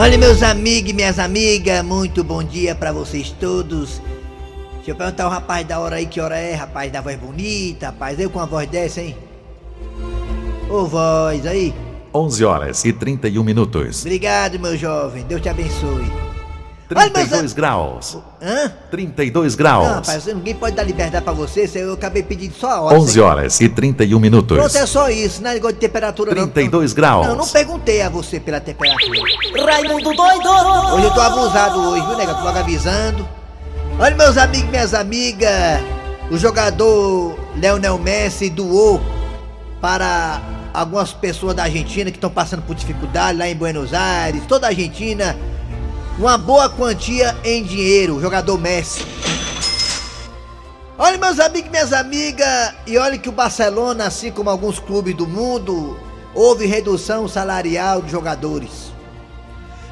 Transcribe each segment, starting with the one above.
Olha, meus amigos e minhas amigas, muito bom dia pra vocês todos. Deixa eu perguntar ao rapaz da hora aí que hora é, rapaz da voz bonita, rapaz, eu com a voz dessa, hein? Ô voz aí. 11 horas e 31 minutos. Obrigado, meu jovem, Deus te abençoe. 32 graus. Hã? 32 graus. Não, rapaz, ninguém pode dar liberdade pra você, eu acabei pedindo só a hora. 11 horas e 31 minutos. Pronto, é só isso, não é negócio de temperatura 32 não. graus. Não, não perguntei a você pela temperatura. Raimundo doido! Hoje eu tô abusado hoje, viu, nega? Tô logo avisando. Olha, meus amigos e minhas amigas, o jogador Leonel Messi doou para algumas pessoas da Argentina que estão passando por dificuldade lá em Buenos Aires, toda a Argentina uma boa quantia em dinheiro, jogador Messi. Olha, meus amigos e minhas amigas, e olha que o Barcelona, assim como alguns clubes do mundo, houve redução salarial de jogadores.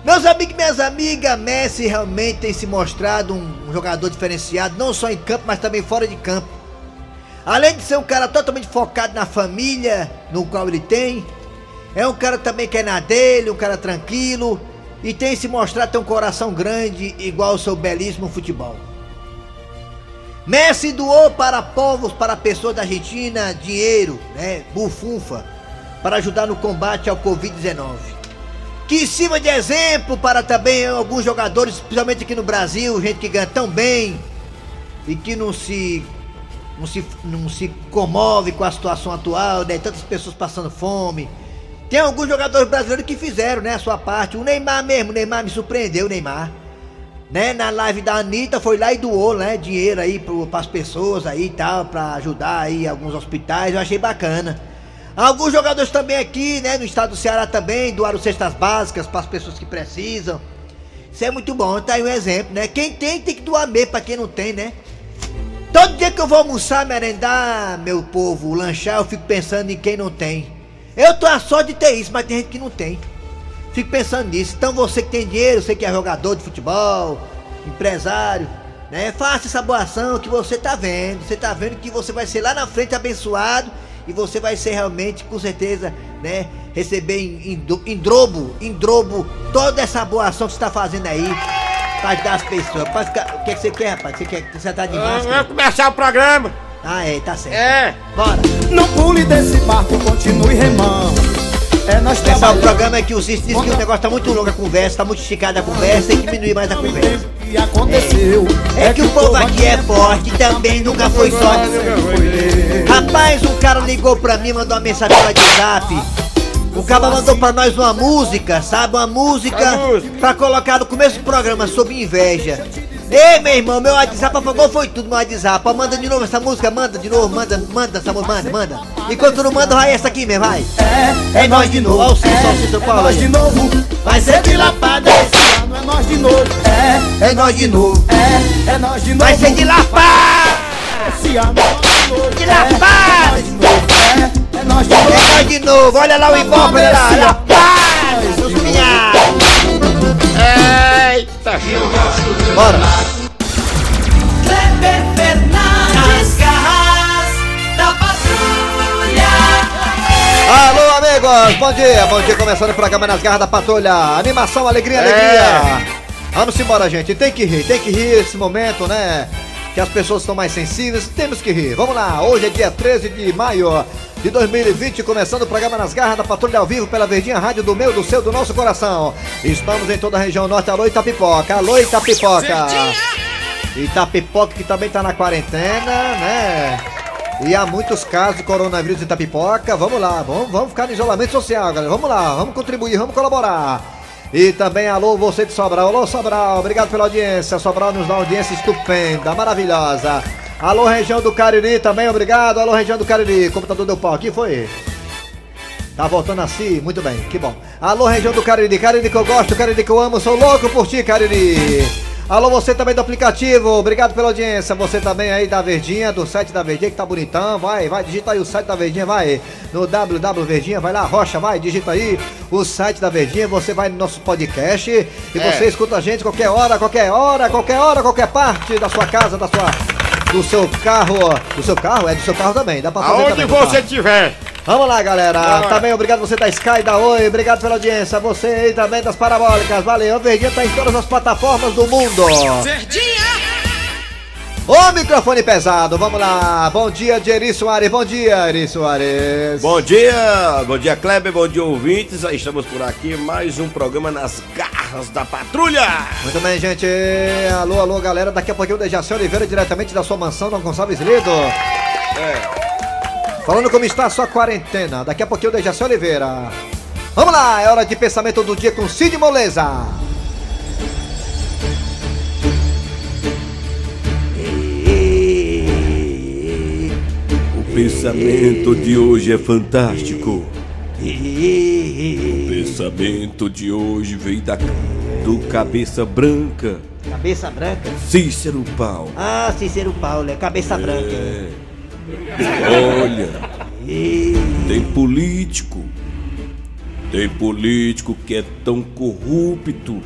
Meus amigos e minhas amigas, Messi realmente tem se mostrado um jogador diferenciado, não só em campo, mas também fora de campo. Além de ser um cara totalmente focado na família, no qual ele tem, é um cara também que é na dele, um cara tranquilo, e tem se mostrado ter um coração grande igual ao seu belíssimo futebol. Messi doou para povos, para pessoas da Argentina, dinheiro, né, bufunfa, para ajudar no combate ao Covid-19. Que sirva de exemplo para também alguns jogadores, principalmente aqui no Brasil, gente que ganha tão bem e que não se não se, não se comove com a situação atual, né? Tantas pessoas passando fome, tem alguns jogadores brasileiros que fizeram, né, a sua parte. O Neymar mesmo, o Neymar me surpreendeu, o Neymar. Né, na live da Anitta foi lá e doou, né, dinheiro aí para as pessoas aí e tal, para ajudar aí alguns hospitais, eu achei bacana. Alguns jogadores também aqui, né, no estado do Ceará também, doaram cestas básicas para as pessoas que precisam. Isso é muito bom, tá aí um exemplo, né? Quem tem, tem que doar mesmo para quem não tem, né? Todo dia que eu vou almoçar, merendar, meu povo, lanchar, eu fico pensando em quem não tem. Eu tô a sorte de ter isso, mas tem gente que não tem. Fico pensando nisso. Então você que tem dinheiro, você que é jogador de futebol, empresário, né? Faça essa boa ação que você tá vendo. Você tá vendo que você vai ser lá na frente abençoado e você vai ser realmente, com certeza, né? Receber em, em, em drobo, em drobo, toda essa boa ação que você tá fazendo aí. Pra ajudar as pessoas. o que, é que você quer, rapaz? Você quer você tá de máscara? Vamos começar o programa. Ah, é, tá certo. É. Bora. Não pule continue remando. É nós o programa é que o Cis disse que o negócio tá muito longo a conversa, tá muito esticada a conversa, tem que diminuir mais a conversa. que aconteceu É que o povo aqui é forte, também nunca foi só. Rapaz, um cara ligou pra mim, mandou uma mensagem no WhatsApp. O cara mandou pra nós uma música, sabe? Uma música pra colocar no começo do programa sobre inveja. Ei, meu irmão, meu WhatsApp apagou foi tudo meu WhatsApp. Manda de novo essa música, manda de novo, manda, manda essa música, manda, manda. Enquanto não manda, vai essa aqui mesmo, vai. É, é nós de novo. Olha o Cícero, o Cícero, É Paulo nós de novo. Vai ser dilapada esse ano, é nós de novo. É, É nós de novo. é, é nós de novo. Vai ser de lapar! Esse ano é nós de novo. De lapar! É, é nós de novo. É nós de novo, olha lá o Ibope, olha lá, lapar! Seus pinhados! Eita. Bora! Kleber Fernandes, garras da patrulha. Alô, amigos! Bom dia, bom dia. Começando o programa nas garras da patrulha. Animação, alegria, alegria. Vamos embora, gente. Tem que rir, tem que rir esse momento, né? Que as pessoas estão mais sensíveis. Temos que rir. Vamos lá, hoje é dia 13 de maio de 2020, começando o programa nas garras da patrulha ao vivo pela Verdinha Rádio do meu, do seu, do nosso coração. Estamos em toda a região norte. Alô, Itapipoca. Alô, Itapipoca. Itapipoca que também tá na quarentena, né? E há muitos casos de coronavírus em Itapipoca. Vamos lá, vamos, vamos ficar no isolamento social, galera. Vamos lá, vamos contribuir, vamos colaborar. E também alô você de Sobral. Alô Sobral, obrigado pela audiência. Sobral nos dá uma audiência estupenda, maravilhosa. Alô região do Cariri também, obrigado. Alô região do Cariri. Computador deu pau aqui, foi? Tá voltando assim? Muito bem, que bom. Alô, região do Cariri, Cariri que eu gosto, Cariri que eu amo, sou louco por ti, Cariri. Alô, você também do aplicativo, obrigado pela audiência. Você também aí da Verdinha, do site da Verdinha que tá bonitão. Vai, vai, digita aí o site da Verdinha, vai. No www Verdinha, vai lá, Rocha, vai, digita aí o site da Verdinha. Você vai no nosso podcast e É. você escuta a gente qualquer hora, qualquer hora, qualquer hora, qualquer parte da sua casa, da sua. Do seu carro, do seu carro, é do seu carro também, dá pra fazer Aonde também, você estiver. Vamos lá, galera. Também obrigado você da Sky, da Oi, obrigado pela audiência. Você aí também das Parabólicas. Valeu. O Verdinha tá em todas as plataformas do mundo. Ô, microfone pesado, vamos lá. Bom dia, Eri Soares. Bom dia, Eri Soares. Bom dia, bom dia Kleber, bom dia ouvintes. Estamos por aqui, mais um programa nas garras da patrulha. Muito bem, gente. Alô, alô, galera. Daqui a pouquinho o Dejaci Oliveira, diretamente da sua mansão, Dom Gonçalves Lido. É, Falando como está a sua quarentena. Daqui a pouquinho o Dejaci Oliveira. Vamos lá, é hora de pensamento do dia com Cid Moleza. Pensamento de hoje é fantástico. O pensamento de hoje vem da, do cabeça branca, Cabeça branca? Cícero Paulo. Ah, Cícero Paulo, é cabeça branca. É. Olha, tem político, tem político que é tão corrupto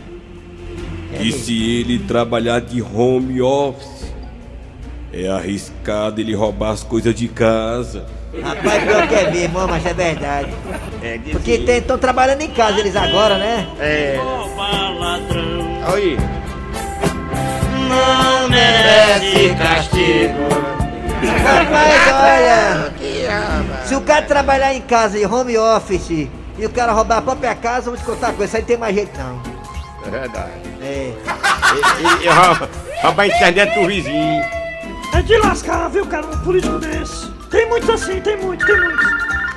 que se ele trabalhar de home office, é arriscado ele roubar as coisas de casa. Rapaz, pior que é mesmo, ó, mas é verdade. É de Porque estão trabalhando em casa eles agora, né? É. Aí, Não merece castigo. Rapaz, olha. Se o cara trabalhar em casa em home office e o cara roubar a própria casa, eu vou te contar uma coisa, isso aí tem mais jeito não. é verdade. É. Ele rouba, rouba a internet do vizinho. É de lascar, viu, cara, um político desse. Tem muitos assim, tem muitos, tem muitos.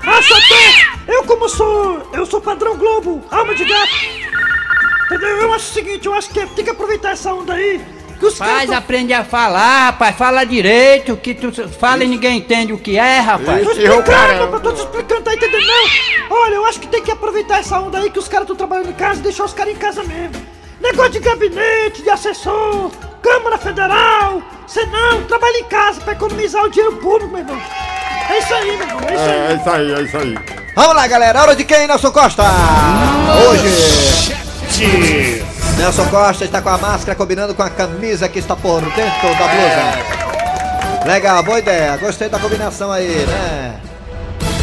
Ah, só tem! Eu como sou, eu sou padrão Globo, alma de gato. Entendeu? Eu acho o seguinte, eu acho que tem que aproveitar essa onda aí. Que os Faz, caras tão- aprende a falar, rapaz. Fala direito, que tu fala e ninguém entende o que é, rapaz. Tô explicando, rapaz, tô te explicando, tá entendendo não? Olha, eu acho que tem que aproveitar essa onda aí que os caras estão trabalhando em casa e deixar os caras em casa mesmo. Negócio de gabinete, de assessor, Câmara Federal, Senão, trabalha em casa pra economizar o dinheiro público, meu irmão. É isso aí, meu irmão, é isso aí. isso aí, é isso aí. Vamos lá, galera. Hora de quem, Nelson Costa? Hoje. Nelson Costa está com a máscara combinando com a camisa que está por dentro da blusa. Legal, boa ideia. Gostei da combinação aí, né?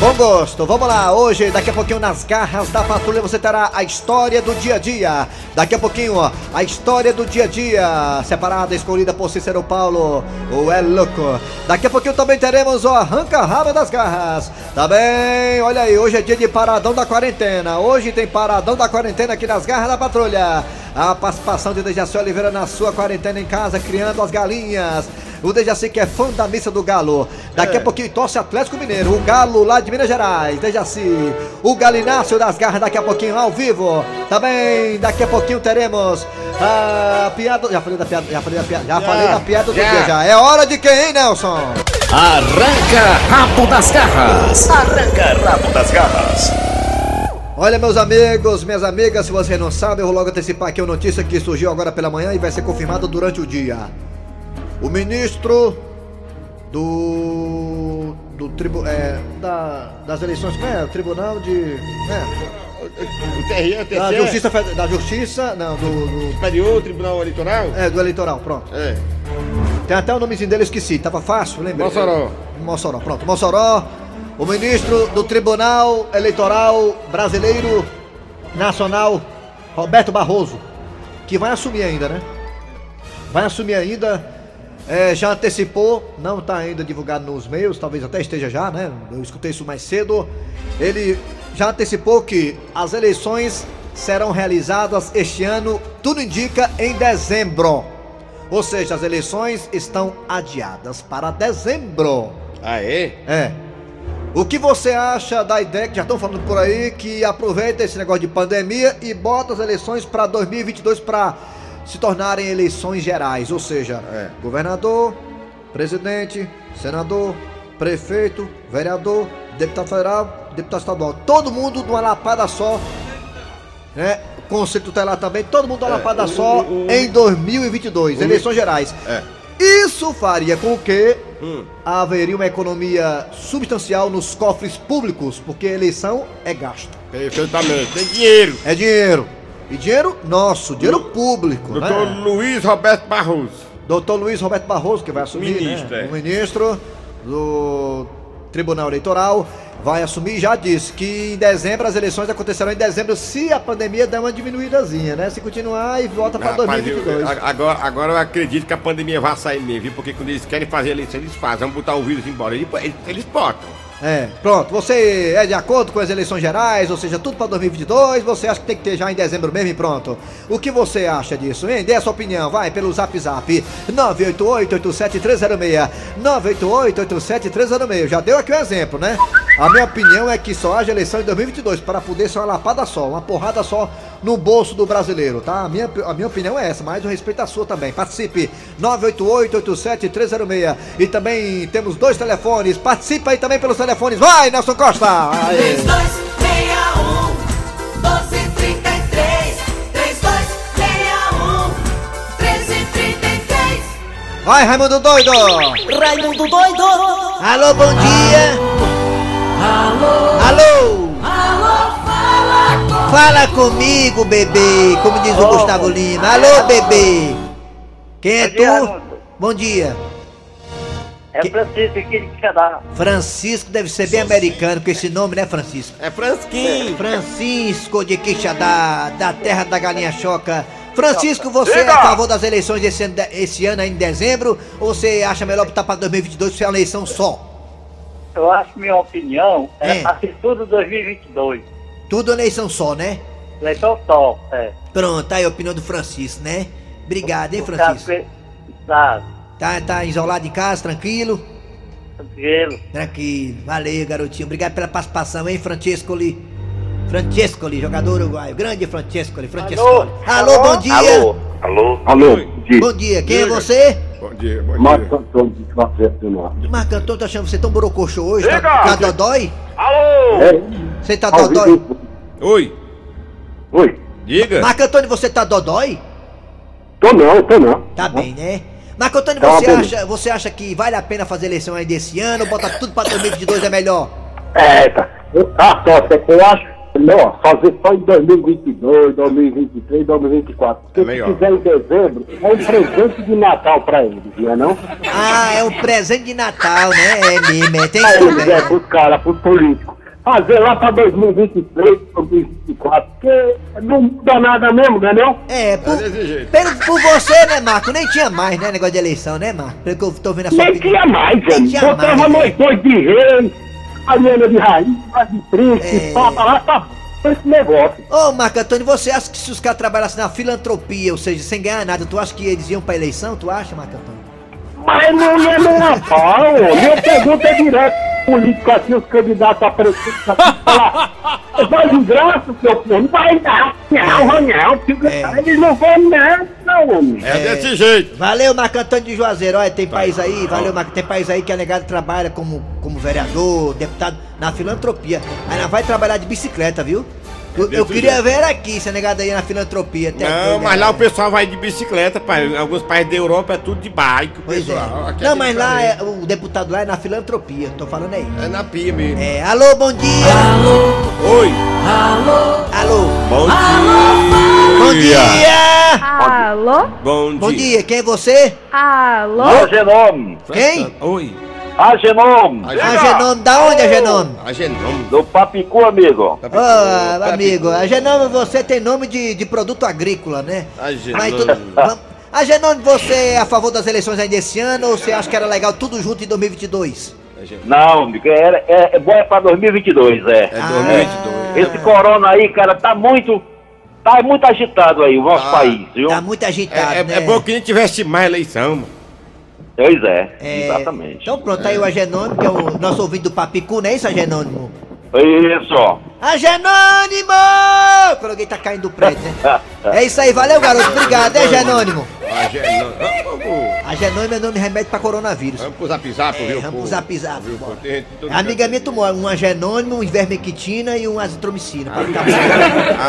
Bom gosto, vamos lá. Hoje, daqui a pouquinho, nas garras da patrulha, você terá a história do dia a dia. Daqui a pouquinho, ó, a história do dia a dia, separada, escolhida por Cícero Paulo, o É Louco. Daqui a pouquinho também teremos o arranca-raba das garras. Também, olha aí, hoje é dia de paradão da quarentena. Hoje tem paradão da quarentena aqui nas garras da patrulha. A participação de Dejaci Oliveira na sua quarentena em casa, criando as galinhas. O Dejaci que é fã da missa do Galo. Daqui a pouquinho torce Atlético Mineiro. O Galo lá de Minas Gerais. Dejaci. O Galinácio das Garras daqui a pouquinho ao vivo. Também daqui a pouquinho teremos a piada. Já falei da piada. Já falei da piada. Já, falei da piada do dia já. É hora de quem, hein, Nelson? Arranca rabo das garras. Arranca rabo das garras. Olha, meus amigos, minhas amigas, se você não sabe, eu vou logo antecipar aqui uma notícia que surgiu agora pela manhã e vai ser confirmada durante o dia. O ministro do. do tribu, é, da, das eleições, como é? O tribunal de. É, O TRE, o da Justiça, da Justiça, não, do, do- Superior Tribunal Eleitoral? É, do eleitoral, pronto. É. Tem até o nomezinho dele, esqueci, tava fácil, lembra? Mossoró. Mossoró, pronto. Mossoró, o ministro do Tribunal Eleitoral Brasileiro Nacional, Roberto Barroso, que vai assumir ainda, né? Vai assumir ainda. É, já antecipou, não está ainda divulgado nos meios, talvez até esteja já, né? Eu escutei isso mais cedo. Ele já antecipou que as eleições serão realizadas este ano, tudo indica, em dezembro. Ou seja, as eleições estão adiadas para dezembro. É? É. O que você acha da ideia que já estão falando por aí que aproveita esse negócio de pandemia e bota as eleições para 2022 para se tornarem eleições gerais, ou seja, É. governador, presidente, senador, prefeito, vereador, deputado federal, deputado estadual, todo mundo numa lapada só, né? Conselho tutelar também, todo mundo numa lapada o- só o- o- em 2022, o- eleições gerais. É. Isso faria com que Hum. haveria uma economia substancial nos cofres públicos, porque eleição é gasto. Perfeitamente. Tem dinheiro. É dinheiro. E dinheiro nosso, dinheiro público, Doutor né? Luiz Roberto Barroso. Doutor Luiz Roberto Barroso, que vai assumir, Ministro, né? é. O ministro do Tribunal Eleitoral vai assumir já disse que em dezembro as eleições acontecerão em dezembro se a pandemia der uma diminuídazinha, né? Se continuar e volta para Rapaz, 2022. eu- agora, agora eu acredito que a pandemia vai sair mesmo, viu? Porque quando eles querem fazer eleição, eles fazem. Vamos botar o vírus embora. Eles, eles, eles botam. É, pronto. Você é de acordo com as eleições gerais, ou seja, tudo para 2022? Você acha que tem que ter já em dezembro mesmo e pronto? O que você acha disso, hein? Dê a sua opinião, vai pelo zap zap 988-87306. 988-87306. Já deu aqui o exemplo, né? A minha opinião é que só haja eleição em 2022 para poder ser uma lapada só, uma porrada só no bolso do brasileiro, tá? A minha, a minha opinião é essa, mas eu respeito a sua também. Participe 988-87306. E também temos dois telefones. Participa aí também pelos telefones. Vai, Nelson Costa! Aê. 3261 1233 3261 1333 Vai, Raimundo Doido! Raimundo doido! Alô, bom dia! Alô! Alô! Alô, fala com Fala comigo, bebê! Como diz o Gustavo Lima. Alô, bebê! Quem é dia, tu? Bom dia. É Francisco aqui de Quixadá. Francisco deve ser bem americano com esse nome, né, Francisco? É Fransquim. Francisco de Quixadá, da terra da galinha choca. Francisco, você é a favor das eleições esse ano, esse ano aí em dezembro? Ou você acha melhor botar para 2022 ser uma eleição só? Eu acho que minha opinião é, É. assim tudo 2022. Tudo eleição só, né? Eleição só, é. Pronto, tá aí a opinião do Francisco, né? Obrigado, hein, Francisco? Tá, Tá, tá isolado em casa, tranquilo? tranquilo. Tranquilo. Valeu, garotinho. Obrigado pela participação, hein, Francesco ali. Francesco ali, jogador uruguaio. Grande Francesco ali, Francesco. Alô? Alô, Alô? bom dia. Alô? Alô? Alô? Dia. Bom dia, quem é você? Bom dia, bom dia. Antônio de Café do Norte. Marco Antônio, tá achando você tão borocochô hoje? Tá, tá dodói? É? Você tá Ao dodói? vivo. Oi, Oi? diga. Marco Antônio, você tá dodói? Tô não, tô não. Tá bem, né? Marco Antônio, Tá você acha, você acha que vale a pena fazer eleição aí desse ano? Bota tudo pra 2022 é melhor? É, tá. Tá certo, é que eu acho melhor fazer só em 2022, 2023, 2024. Porque É melhor. se fizer em dezembro, é um presente de Natal pra eles, não é não? Ah, é um presente de Natal, né? É mesmo, é. Tem isso eles, é, pros caras, pros políticos. Fazer lá pra 2023, 2024, porque não muda nada mesmo, não é não? É, por, É desse jeito. pelo, por você, né, Marco? Nem tinha mais, né, negócio de eleição, né, Marco? Pelo que eu tô vendo a sua Nem opinião. tinha mais, tinha Botava mais, nós né? dois de rei, a Liana de raiz, de príncipe, É. papa lá, tá esse negócio. Ô, Marco Antônio, você acha que se os caras trabalhassem na filantropia, ou seja, sem ganhar nada, tu acha que eles iam pra eleição? Tu acha, Marco Antônio? Mas não ia nem pau. Minha pergunta é direto. Político assim, os candidatos a prefeito aqui falar. Vai de graça, seu filho. Não vai dar. Não, não. fica- É. Eles não vão nada, não, homem. É desse jeito. Valeu, Marco Antônio de Juazeiro. Olha, tem país aí, valeu, Marco. Tem país aí que a negada trabalha como, como vereador, deputado, na filantropia. Aí ela vai trabalhar de bicicleta, viu? Eu, queria jeito. ver aqui essa negada aí na filantropia. até Não, mas né? lá o pessoal vai de bicicleta, pai. Alguns países da Europa é tudo de bike. o Pois é. pessoal. Aqui Não, é mas lá é, o deputado lá é na filantropia, tô falando aí. É na pia mesmo. É, alô, bom dia! Oi, Alô! bom dia. Bom dia! Alô? Bom dia. Bom dia, quem é você? Alô? Agenome. Quem? Oi. Agenome. Agenome, da onde, Agenome? Agenome. Do Papicu, amigo. Ô, amigo, Agenome, você tem nome de, de produto agrícola, né? Agenome. Mas tudo, você é a favor das eleições ainda esse ano ou você acha que era legal tudo junto em 2022? Não, amigo, é, é, é bom é pra 2022, é. É Ah. 2022. Esse corona aí, cara, tá muito. Tá muito agitado aí, o nosso Tá. país, viu? Tá muito agitado, É, é, né? é bom que a gente tivesse mais eleição, mano. Pois é, É, exatamente. Então pronto, aí o Agenônimo, que é o nosso ouvinte do Papicu, não é isso, Agenônimo? Isso. Agenônimo! Quando alguém tá caindo do prédio, né? É isso aí, valeu, garoto. Obrigado, hein, Agenônimo? Vamos, Agenônimo é nome de remédio pra coronavírus. vamos pro zap zap, É, viu? vamos pro zap zap, A amiga minha tomou um agenônimo, um ivermectina e um azitromicina.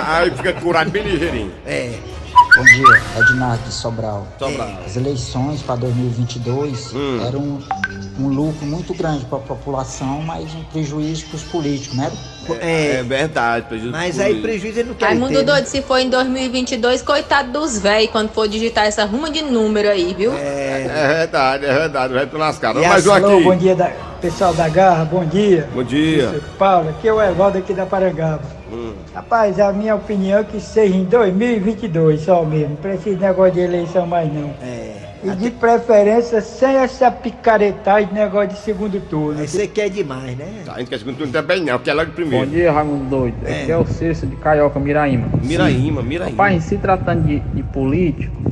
Aí fica curado bem ligeirinho. É. Bom dia, Ednardo de Sobral. Sobral. As eleições para 2022 Hum. eram um, um lucro muito grande para a população, mas um prejuízo para os políticos, né? É, É verdade, prejuízo mas aí político. prejuízo ele não quer Raimundo ter, né? doido, se for em 2022, coitado dos véi quando for digitar essa ruma de número aí, viu? É verdade, é verdade, vai. E Mais um Alô, bom aqui. dia, da... pessoal da Garra, bom dia. Bom dia. Paulo, aqui é o Evaldo aqui da Parangaba. Hum. Rapaz, a minha opinião é que seja em 2022 só mesmo, não precisa de negócio de eleição mais não. É. E de preferência sem essa picaretagem de negócio de segundo turno. Você quer demais, né? Tá, a gente quer segundo turno também não, que é logo Bom primeiro. dia, Raimundo Doido. É. Aqui é o Cícero de Carioca, Miraíma. Miraíma, Miraíma. Rapaz, se tratando de, de político.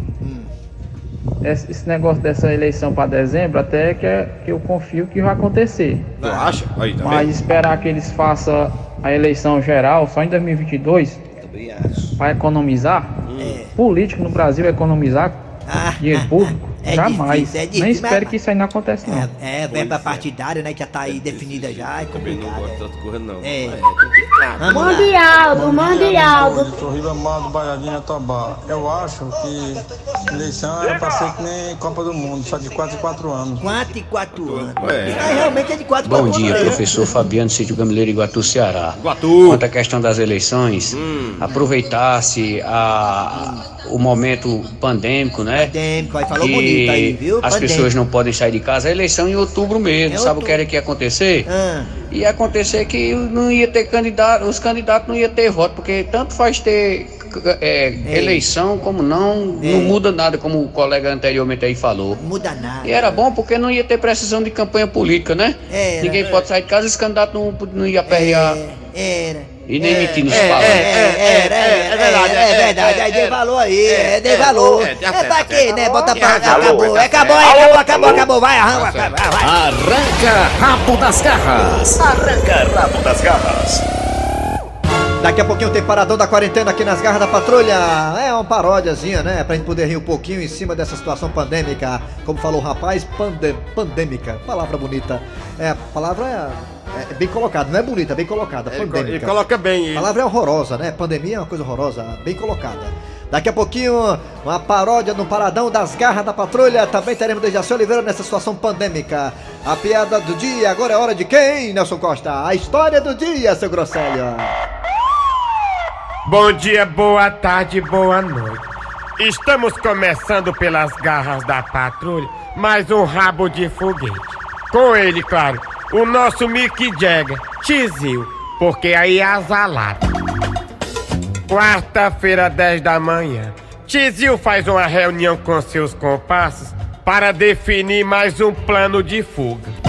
Esse, negócio dessa eleição para dezembro, até que, é, que eu confio que vai acontecer. Tu acha? Aí, tá Mas vendo? esperar que eles façam a eleição geral só em 2022 Também acho. para economizar, É. político no Brasil economizar Ah, dinheiro público, é jamais. difícil, é difícil, Nem espero mas- que isso aí não aconteça não. É, verba partidária, né? Que já tá aí definida já, é Também não complicado. gosto dessas coisas não. É. É complicado. Mande Aldo, mande Aldo. Eu sou Ribamar do Baiadinha Tobá. Eu acho que eleição era pra ser que nem Copa do Mundo, só de 4 em 4 anos. 4 e 4 anos. É. Mas realmente é de 4 Bom 4 dia, anos. né? professor Fabiano Sítio Gamileiro Iguatu, Ceará. Iguatu. Quanto à questão das eleições, Hum. aproveitar-se a- o momento pandêmico, né? Pandêmico, aí falou que bonito aí, viu? As Pandêmico. pessoas não podem sair de casa. A eleição em outubro mesmo. É Sabe o outubro. que era que ia acontecer? Ah, Ia acontecer que não ia ter candidato, os candidatos não ia ter voto, porque tanto faz ter é, eleição como não, É. não muda nada, como o colega anteriormente aí falou. não muda nada. E era bom porque não ia ter precisão de campanha política, né? Era. Ninguém pode sair de casa, esse candidato não, não ia aperrear Era. E nem mentir nos É, falas. é, é, é, é, verdade, é verdade, aí dei valor aí, é, dei valor. é, É pra quê, né? Bota pra acabou, acabou, acabou, acabou, acabou, vai, arranca, vai, vai, vai. Arranca rabo das garras. Arranca rabo das garras. Daqui a pouquinho tem paradão da quarentena aqui nas garras da patrulha. É uma paródiazinha, né? Pra gente poder rir um pouquinho em cima dessa situação pandêmica. Como falou o rapaz, pandem pandêmica. Palavra bonita. É, a palavra é, é bem colocada, não é bonita, é bem colocada. Pandêmica. ele coloca bem A ele. palavra é horrorosa, né? Pandemia é uma coisa horrorosa, bem colocada. Daqui a pouquinho, uma paródia no Paradão das Garras da Patrulha. Também teremos Dejaci Oliveira nessa situação pandêmica. A piada do dia, agora é hora de quem, Nelson Costa? A história do dia, seu Grosselho. Bom dia, boa tarde, boa noite. Estamos começando pelas garras da patrulha, mais um rabo de foguete. Com ele, claro, o nosso Mick Jagger, Tizil, porque aí é azalado. Quarta-feira, 10 da manhã, Tizil faz uma reunião com seus compassos para definir mais um plano de fuga.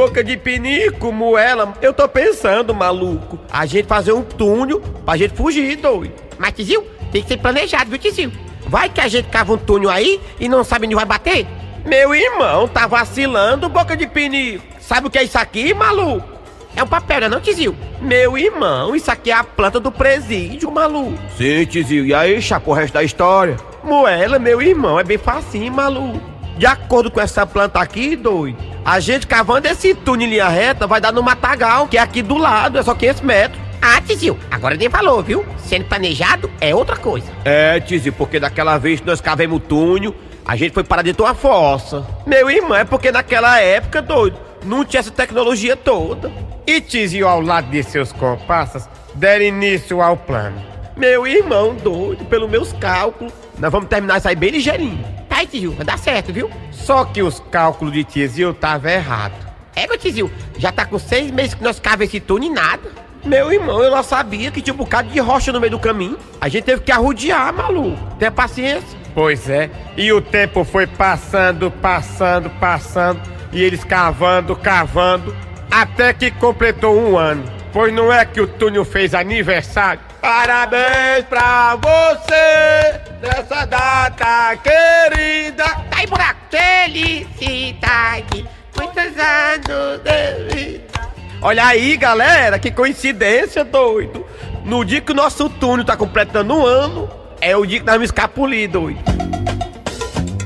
Boca de pinico, moela, eu tô pensando, maluco, a gente fazer um túnel pra gente fugir, doido. Mas, Tizil, tem que ser planejado, viu, Tizil? Vai que a gente cava um túnel aí e não sabe onde vai bater? Meu irmão, tá vacilando, boca de pinico. Sabe o que é isso aqui, maluco? É um papel, não é não, Tizil? Meu irmão, isso aqui é a planta do presídio, maluco. Sim, tizio, e aí, chapa, o resto da história? Moela, meu irmão, é bem facinho, maluco. De acordo com essa planta aqui, doido, a gente cavando esse túnel em linha reta vai dar no matagal, que é aqui do lado, é só 500 metros. Ah, Tizil, agora nem falou, viu? Sendo planejado é outra coisa. É, tizio, porque daquela vez que nós cavemos o túnel, a gente foi parar dentro de uma fossa. Meu irmão, é porque naquela época, doido, não tinha essa tecnologia toda. E Tizio, ao lado de seus comparsas, deram início ao plano. Meu irmão, doido, pelos meus cálculos, nós vamos terminar isso aí bem ligeirinho. Aí, Tizil, vai dar certo, viu? Só que os cálculos de Tizio estavam errados. É, meu Tizil, já tá com seis meses que nós cavamos esse túnel e nada. Meu irmão, eu não sabia que tinha um bocado de rocha no meio do caminho. A gente teve que arrodear, maluco. Tenha paciência. Pois é. E o tempo foi passando, passando, passando. E eles cavando, cavando. Até que completou um ano. Pois não é que o túnel fez aniversário? Parabéns pra você nessa data querida. Tá aí, buraco. Felicidade. Muitos anos de vida. Olha aí, galera, que coincidência, doido. No dia que o nosso túnel tá completando um ano, é o dia que nós vamos escapulir, doido.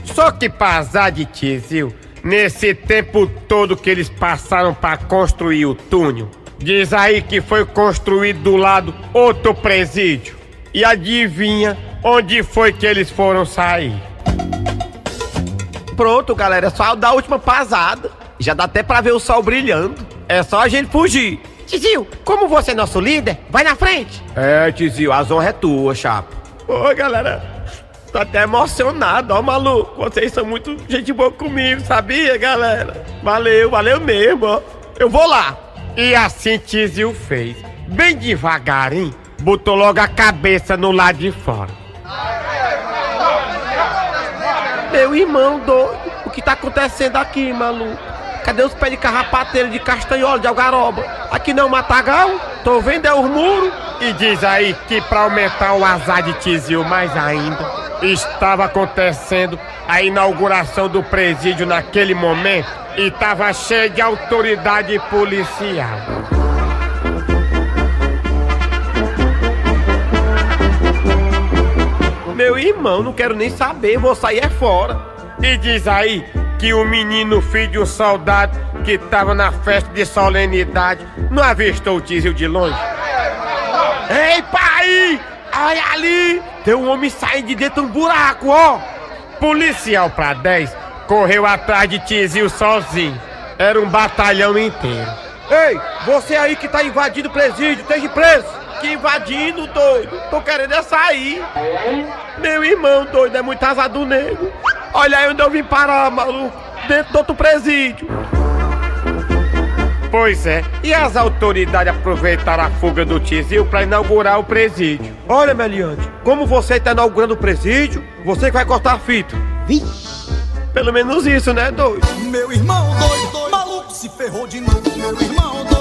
Só que pra azar de Tizil, nesse tempo todo que eles passaram pra construir o túnel, diz aí que foi construído do lado outro presídio. E adivinha onde foi que eles foram sair? Pronto, galera, só da última pasada. Já dá até pra ver o sol brilhando. É só a gente fugir. Tizil, como você é nosso líder, vai na frente. É, Tizio, a honra é tua, chapa. Oi, galera. Tô até emocionado, ó, maluco. Vocês são muito gente boa comigo, sabia, galera? Valeu, valeu mesmo, ó. Eu vou lá. E assim Tizio fez. Bem devagarinho, botou logo a cabeça no lado de fora. Meu irmão doido, o que tá acontecendo aqui, maluco? Cadê os pés de carrapateiro, de castanhola, de algaroba? Aqui não é o matagal? Tô vendo é os muros. E diz aí que pra aumentar o azar de Tizio mais ainda, estava acontecendo a inauguração do presídio naquele momento e tava cheio de autoridade policial. Meu irmão, não quero nem saber, vou sair é fora. E diz aí que o menino filho de um soldado que tava na festa de solenidade não avistou o Tizio de longe. Ei, pai! Olha ali! Tem um homem saindo de dentro de um buraco, ó! Policial pra 10 correu atrás de Tizio sozinho. Era um batalhão inteiro. Ei, você aí que tá invadindo o presídio, esteja preso! Que invadindo, doido! Tô querendo é sair! Meu irmão, doido, é muito azar do nego! Olha aí onde eu vim parar, maluco! Dentro do outro presídio! Pois é, e as autoridades aproveitaram a fuga do Tizil para inaugurar o presídio. Olha, Meliante, como você está inaugurando o presídio, você que vai cortar a fita. Vixe. Pelo menos isso, né, doido? Meu irmão doido, doido, maluco se ferrou de novo. Meu irmão doido,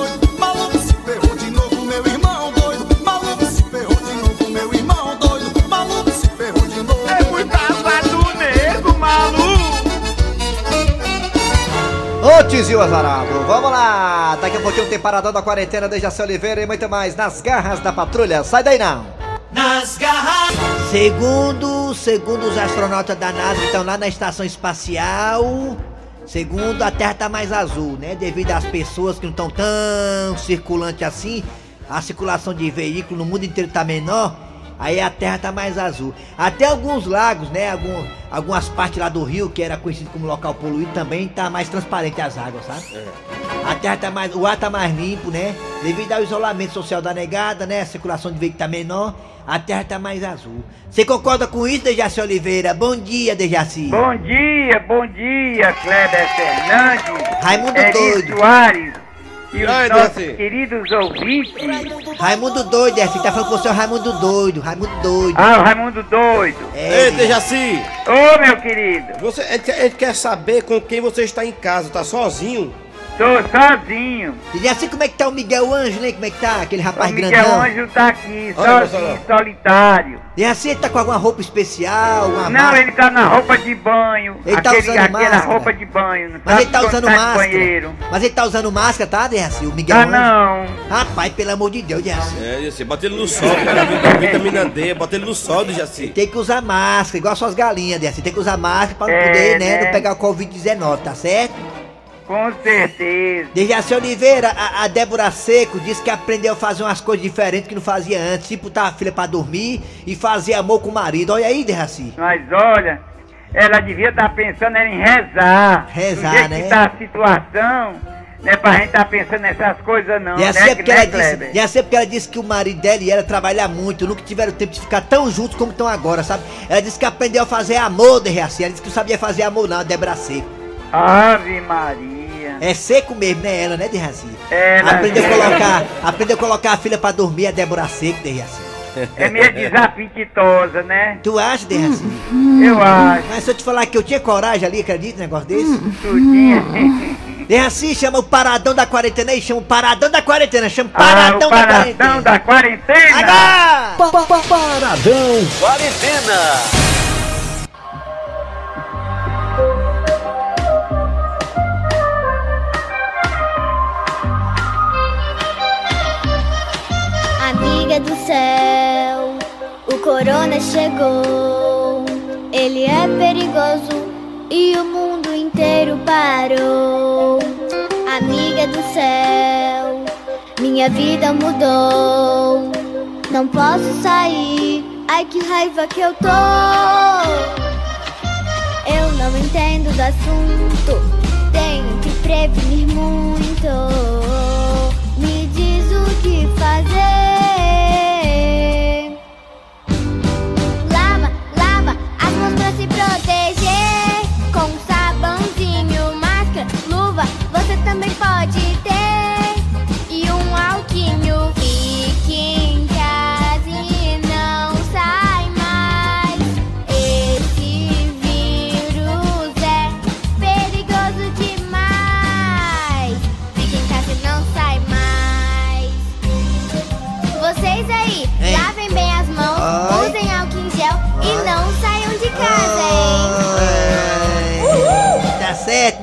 Ô Tizil Azarado, vamos lá! Daqui a pouquinho tem paradão da quarentena, Dejaci Oliveira e muito mais nas garras da patrulha. Sai daí não! Nas garras. Segundo, segundo os astronautas da NASA que estão lá na estação espacial, segundo a Terra tá mais azul, né? Devido às pessoas que não estão tão circulante assim, a circulação de veículos no mundo inteiro tá menor, aí a Terra tá mais azul. Até alguns lagos, né? Algum, algumas partes lá do rio, que era conhecido como local poluído, também tá mais transparente as águas, sabe? A terra tá mais. O ar tá mais limpo, né? Devido ao isolamento social da negada, né? A circulação de veículo tá menor, a terra tá mais azul. Você concorda com isso, Dejaci Oliveira? Bom dia, Dejaci. Bom dia, bom dia, Kleber Fernandes. Raimundo Eri doido. Soares. E os Oi, nossos Dejaci. queridos ouvintes. Raimundo doido, Dejaci. Tá falando com o seu Raimundo doido. Raimundo doido. Ah, o Raimundo doido. É, Ei, Dejaci! Ô, meu querido. Você, a gente quer saber com quem você está em casa, tá sozinho? Tô sozinho. Dejaci, como é que tá o Miguel Ângelo, hein? Como é que tá? Aquele rapaz o Miguel grandão. Ângelo tá aqui, Olha, sozinho, solitário. Dejaci, ele tá com alguma roupa especial? Uma Não, máscara? ele tá na roupa de banho. Ele tá aquele, usando aquela máscara. roupa de banho. Não Mas sabe ele tá usando tá máscara. banheiro. Mas ele tá usando máscara, tá, Dejaci? O Miguel Tá Ângelo? não. Rapaz, pelo amor de Deus, Dejaci. É, Dejaci, bota ele no sol, cara, vitamina- D, bota ele no sol, Dejaci. Tem que usar máscara, igual suas galinhas, Dejaci. Tem que usar máscara pra não É, poder, né, né? não pegar o Covid-19, tá certo? Com certeza. Dejaci Oliveira, a, a Débora Seco disse que aprendeu a fazer umas coisas diferentes que não fazia antes, tipo botar a filha pra dormir e fazer amor com o marido. Olha aí, Dejaci. Mas olha, ela devia estar pensando em rezar. Rezar, Do jeito né? que tá a situação, não é pra gente estar pensando nessas coisas não, Ia né, ser, que, porque né, ela disse, ia ser porque ela disse que o marido dela e ela trabalham muito, nunca tiveram tempo de ficar tão juntos como estão agora, sabe? Ela disse que aprendeu a fazer amor, Dejaci. Ela disse que não sabia fazer amor não, a Débora Seco. Ave Maria. É seco mesmo, né, ela, né, Dejaci? Ela- Aprendeu a colocar, aprendeu a colocar a filha pra dormir, a Débora Seco, Dejaci. É meio desapetitosa, né? Tu acha, Dejaci? Eu acho. Mas se eu te falar que eu tinha coragem ali, acredita um negócio desse? Tu tinha. Dejaci, chama o paradão da quarentena aí, chama o paradão da quarentena, chama o Ah, paradão o da paradão quarentena. da quarentena. Agora! Paradão Quarentena. Céu, o corona chegou. Ele é perigoso e o mundo inteiro parou. Amiga do céu, minha vida mudou. Não posso sair, ai que raiva que eu tô. Eu não entendo do assunto, tenho que prevenir muito. Me diz o que fazer. Georgie Day.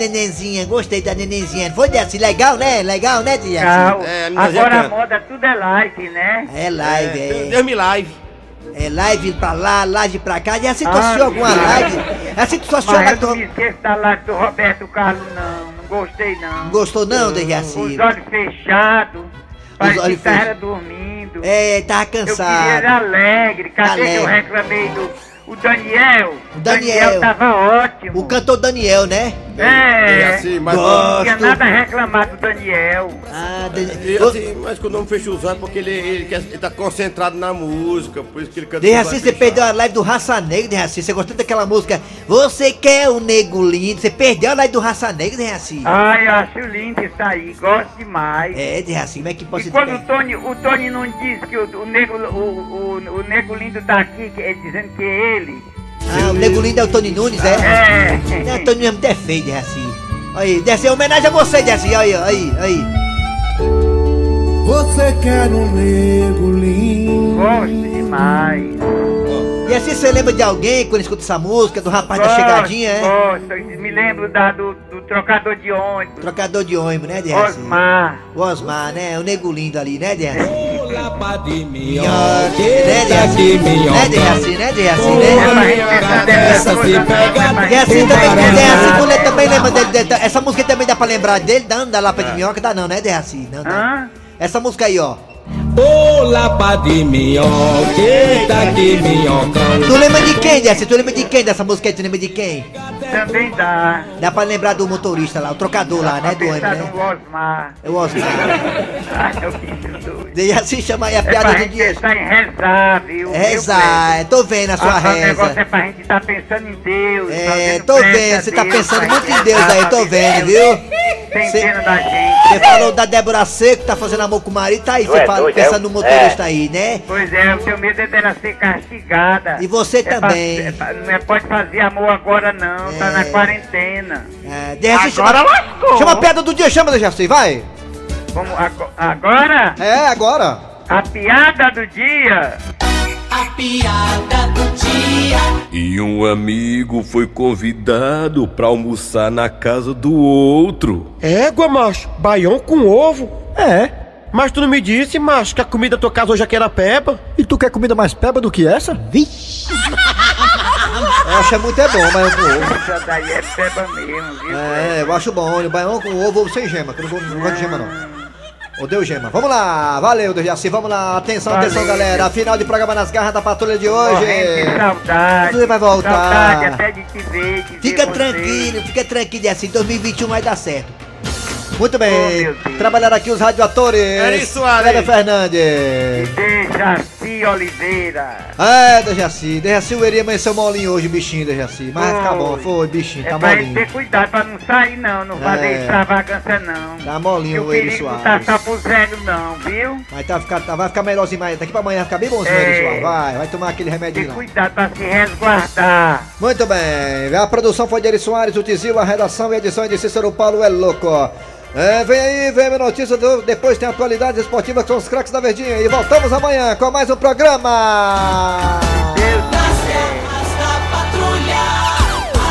Nenenzinha, gostei da nenenzinha. Foi Dejaci, legal, né? Legal, né, Dejaci? Legal. É, a meninazinha Agora a moda tudo é live, né? É live, é. Deus me live. É live pra lá, live pra cá. E assim tu Ah, assistiu alguma live? Assim tu assistiu Mas a eu não me esqueço da live do Roberto Carlos, não. Não gostei, não. Não gostou não, Dejaci? Os olhos fechados. Parecia olhos que fechados. dormindo. É, tava Eu queria cansado. era alegre. Cadê que eu Alegre. reclamei do... O Daniel. O Daniel. tava ótimo. O cantor Daniel, né? É. assim, mas- Não tinha Gosto. nada a reclamar do Daniel. Ah, E, assim, mas quando eu não fecho os olhos é porque ele, ele, quer- ele tá concentrado na música, por isso que ele canta. os Dejaci, olhos você perdeu a live do Raça Negra, Dejaci. Você gostou daquela música? Você quer o nego lindo? Você perdeu a live do Raça Negra, Dejaci? Ai, eu acho lindo isso aí. Gosto demais. É, Dejaci, como é que pode E ser? quando o Tony, o Tony não diz que o, o, nego, o, o, o nego lindo tá aqui, que, ele dizendo que é ele. Ah, o nego lindo é o Tony Nunes, é? É. Não, o Tony mesmo defende, Dejaci. Aí, Dejaci, é homenagem a você, Dejaci. Aí, aí, aí. Você quer um nego lindo. Gosto demais. E assim você lembra de alguém quando escuta essa música, do rapaz da Gosto, chegadinha, é? Gosto. Me lembro da, do, do trocador de ônibus. Trocador de ônibus, né, Dejaci? Osmar. O Osmar, né? O nego lindo ali, né, Dejaci? de Né, Dejaci? Né, Dejaci? Né, Dejaci? Né? Essa se pega E assim também, Dejaci, tu le- também lembra dele, Essa música também dá pra lembrar dele, dá, da Lapa de Minhoca, dá não, né, Dejaci? Não, dá. Essa música aí, ó. Ô lapa de minhoca, eita que minhocão. Tu lembra de quem, Dejaci? Tu lembra de quem dessa música? Tu lembra de quem? Também dá. Dá pra lembrar do motorista lá, o trocador lá, né, do ônibus, né? no Osmar. É o Osmar. Ai, eu fiz doido. Dejaci chama aí a É piada do gente dia. pensar em rezar, viu? Rezar, tô vendo a sua Ah, O negócio reza. é pra gente estar pensando em Deus. É, tô vendo, você tá pensando muito em Deus aí, tô vendo, viu? Cê- pena da gente. Você falou da Débora Seco, tá fazendo amor com o marido, tá aí, você é fala, doido, pensando é? no motorista aí, né? Pois é, eu tenho medo dela ser castigada. E você É também. é pra- não é, pode fazer amor agora não, tá na quarentena. É, Dejaci, Agora chama, lascou. chama a piada do dia, chama, Dejaci, vai. Ago- agora? É, agora. A piada do dia. A piada do dia. E um amigo foi convidado pra almoçar na casa do outro. Égua, macho, baião com ovo? É. Mas tu não me disse, macho, que a comida da tua casa hoje aqui era peba? E tu quer comida mais peba do que essa? Vixe! Eu acho é muito é bom, baião com ovo. Essa daí é peba mesmo, viu? É, eu acho bom. O baião com ovo, ovo sem gema, que eu não gosto de gema, não. Odeio gema. Vamos lá, valeu, Dejaci. Vamos lá, atenção, Valeu. atenção, galera. Final de programa nas garras da patrulha de hoje. Morrendo de saudade. Você vai voltar. Saudade até de te ver, de Fica ver você. tranquilo, fica tranquilo, Dejaci, 2021 vai dar certo. Muito bem. Trabalharam aqui os radioatores. Soares. Cléber Fernandes. Dejaci Oliveira. É, Dejaci. Dejaci, o Eri amanheceu molinho hoje, bichinho, Dejaci. Mas tá bom, foi, bichinho, É tá pra gente molinho. ter cuidado pra não sair não, não fazer É. extravagância não. Tá molinho o Eri perigo não Soares. tá só pros velhos não, viu? Mas tá, ficar, tá- vai ficar melhorzinho, mas daqui pra amanhã vai ficar bem bonzinho, É. Eri Soares. Vai, vai tomar aquele remédio lá. cuidado pra se resguardar. Muito bem, a produção foi de Eri Soares, o Tizil, a redação e edição é de Cícero Paulo é louco. É, vem aí, vem a notícia, do depois tem atualidades esportivas com os craques da Verdinha. E voltamos amanhã com mais um programa.